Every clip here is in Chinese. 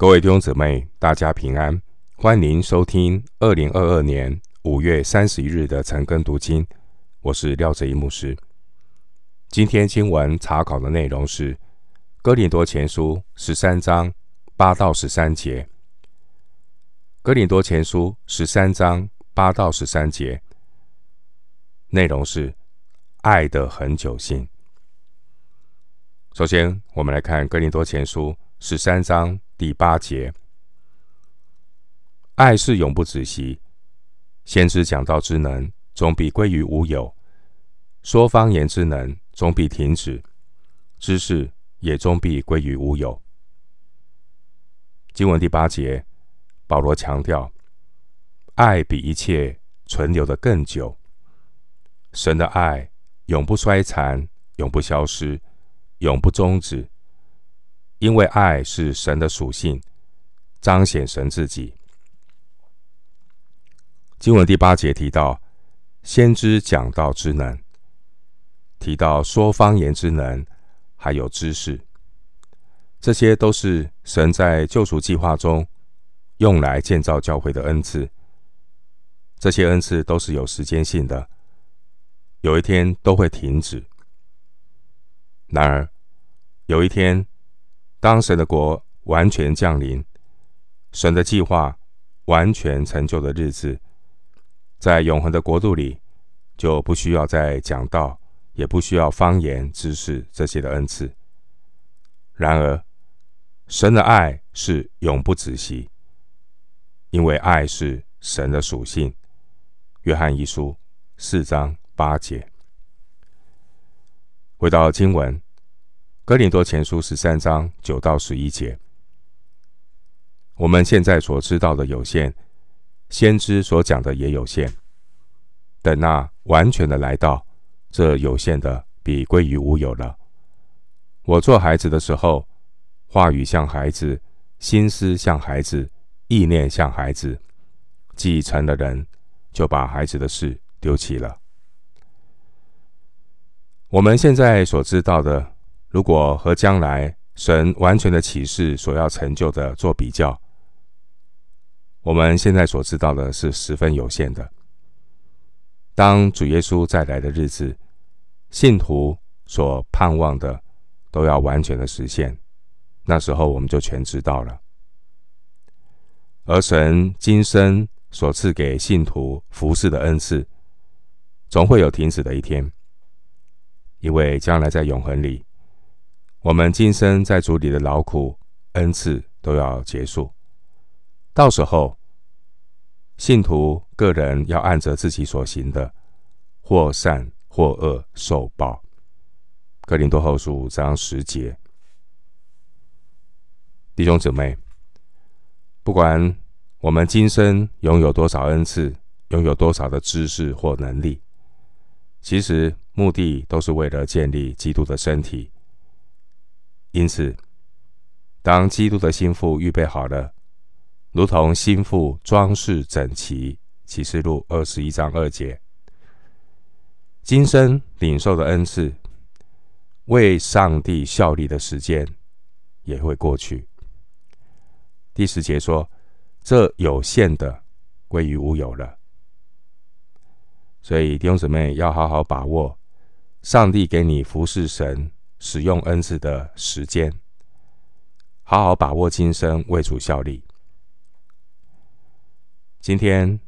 各位弟兄姊妹，大家平安！欢迎收听二零二二年五月三十一日的晨更读经。我是廖哲一牧师。今天经文查考的内容是《哥林多前书》十三章八到十三节。《哥林多前书》十三章八到十三节内容是爱的恒久性。首先，我们来看《哥林多前书》十三章。第八节，爱是永不止息。先知讲道之能，总必归于无有；说方言之能，总必停止；知识也终必归于无有。经文第八节，保罗强调，爱比一切存留得更久。神的爱永不衰残，永不消失，永不终止。因为爱是神的属性，彰显神自己。经文第八节提到先知讲道之能，提到说方言之能，还有知识，这些都是神在救赎计划中用来建造教会的恩赐。这些恩赐都是有时间性的，有一天都会停止。然而，有一天。当神的国完全降临，神的计划完全成就的日子，在永恒的国度里，就不需要再讲道，也不需要方言、知识这些的恩赐。然而，神的爱是永不止息，因为爱是神的属性。约翰一书四章八节。回到经文。哥林多前书十三章九到十一节，我们现在所知道的有限，先知所讲的也有限。等那完全的来到，这有限的必归于无有了。我做孩子的时候，话语像孩子，心思像孩子，意念像孩子。既成了人，就把孩子的事丢弃了。我们现在所知道的。如果和将来神完全的启示所要成就的做比较，我们现在所知道的是十分有限的。当主耶稣再来的日子，信徒所盼望的都要完全的实现，那时候我们就全知道了。而神今生所赐给信徒服侍的恩赐，总会有停止的一天，因为将来在永恒里。我们今生在主里的劳苦恩赐都要结束，到时候信徒个人要按着自己所行的，或善或恶受报。哥林多后书五章十节，弟兄姊妹，不管我们今生拥有多少恩赐，拥有多少的知识或能力，其实目的都是为了建立基督的身体。因此，当基督的心腹预备好了，如同心腹装饰整齐，启示录二十一章二节，今生领受的恩赐，为上帝效力的时间也会过去。第十节说：“这有限的归于无有了。”所以弟兄姊妹要好好把握上帝给你服侍神。使用恩赐的时间，好好把握今生为主效力。今天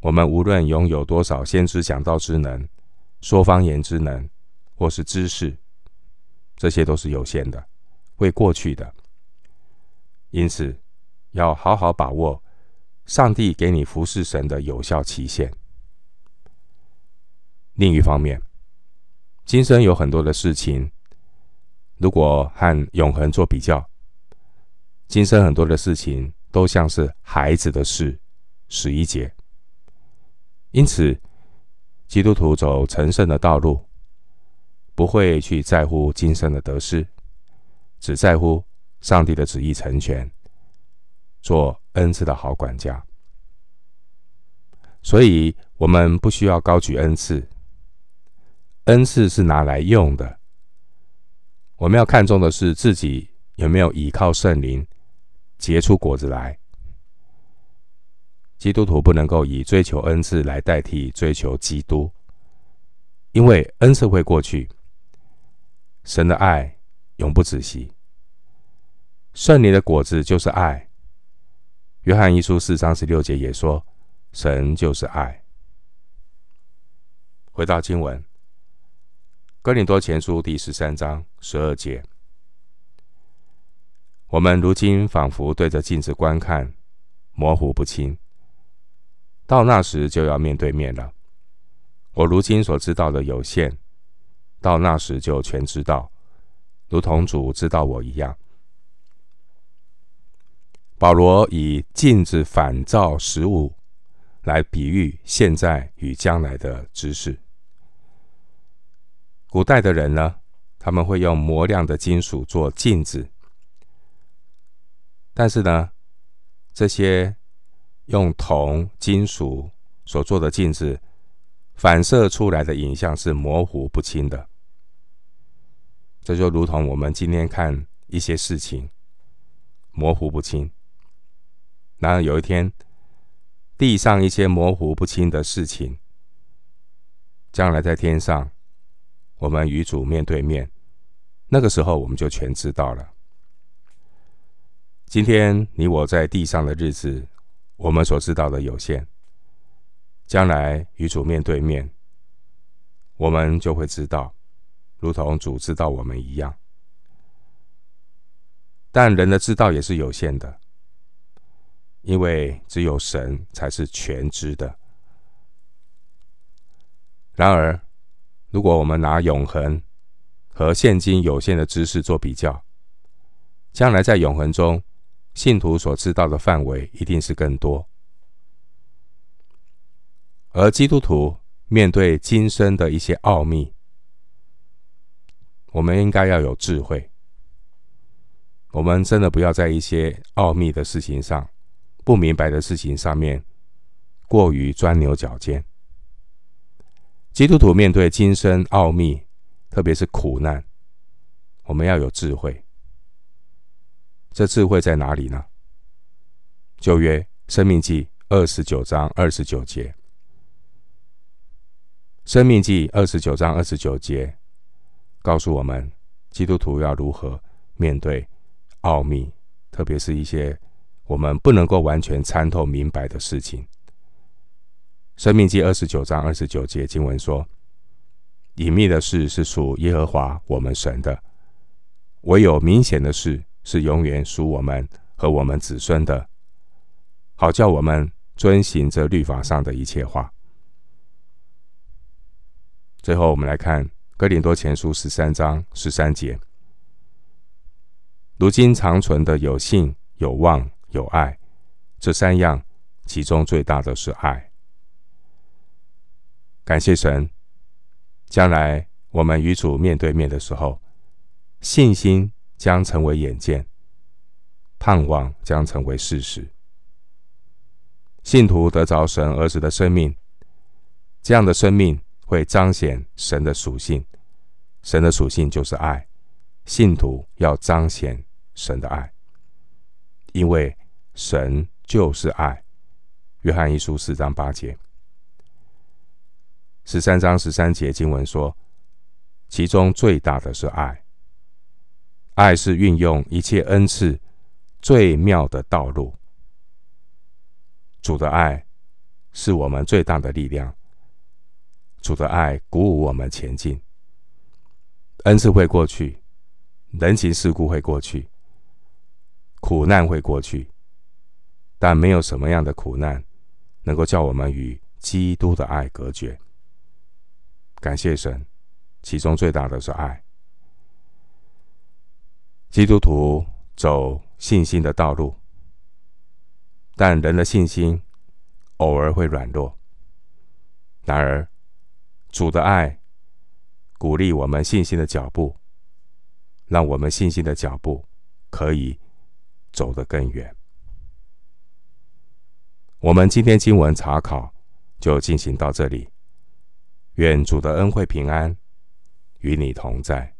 我们无论拥有多少先知讲道之能、说方言之能，或是知识，这些都是有限的，会过去的。因此，要好好把握上帝给你服侍神的有效期限。另一方面，今生有很多的事情，如果和永恒做比较，今生很多的事情都像是孩子的事。十一节，因此基督徒走成圣的道路，不会去在乎今生的得失，只在乎上帝的旨意成全，做恩赐的好管家。所以，我们不需要高举恩赐。恩赐是拿来用的，我们要看重的是自己有没有依靠圣灵，结出果子来。基督徒不能够以追求恩赐来代替追求基督，因为恩赐会过去，神的爱永不止息。圣灵的果子就是爱。约翰一书四章十六节也说：“神就是爱。”回到经文，哥林多前书第十三章十二节，我们如今仿佛对着镜子观看，模糊不清。到那时就要面对面了。我如今所知道的有限，到那时就全知道，如同主知道我一样。保罗以镜子反照实物，来比喻现在与将来的知识。古代的人呢，他们会用磨亮的金属做镜子，但是呢，这些。用铜、金属所做的镜子，反射出来的影像是模糊不清的。这就如同我们今天看一些事情，模糊不清。然而有一天，地上一些模糊不清的事情，将来在天上，我们与主面对面，那个时候我们就全知道了。今天你我在地上的日子。我们所知道的有限，将来与主面对面，我们就会知道，如同主知道我们一样。但人的知道也是有限的，因为只有神才是全知的。然而，如果我们拿永恒和现今有限的知识做比较，将来在永恒中，信徒所知道的范围一定是更多，而基督徒面对今生的一些奥秘，我们应该要有智慧。我们真的不要在一些奥秘的事情上、不明白的事情上面过于钻牛角尖。基督徒面对今生奥秘，特别是苦难，我们要有智慧。这智慧在哪里呢？旧约生命记二十九章二十九节，生命记二十九章二十九节告诉我们，基督徒要如何面对奥秘，特别是一些我们不能够完全参透明白的事情。生命记二十九章二十九节经文说：“隐秘的事是属耶和华我们神的，唯有明显的事。”是永远属我们和我们子孙的，好叫我们遵行这律法上的一切话。最后，我们来看哥林多前书十三章十三节：如今长存的有信、有望、有爱，这三样，其中最大的是爱。感谢神，将来我们与主面对面的时候，信心。将成为眼见，盼望将成为事实。信徒得着神儿子的生命，这样的生命会彰显神的属性。神的属性就是爱，信徒要彰显神的爱，因为神就是爱。约翰一书四章八节，十三章十三节经文说，其中最大的是爱。爱是运用一切恩赐最妙的道路。主的爱是我们最大的力量。主的爱鼓舞我们前进。恩赐会过去，人情世故会过去，苦难会过去，但没有什么样的苦难能够叫我们与基督的爱隔绝。感谢神，其中最大的是爱。基督徒走信心的道路，但人的信心偶尔会软弱。然而，主的爱鼓励我们信心的脚步，让我们信心的脚步可以走得更远。我们今天经文查考就进行到这里。愿主的恩惠平安与你同在。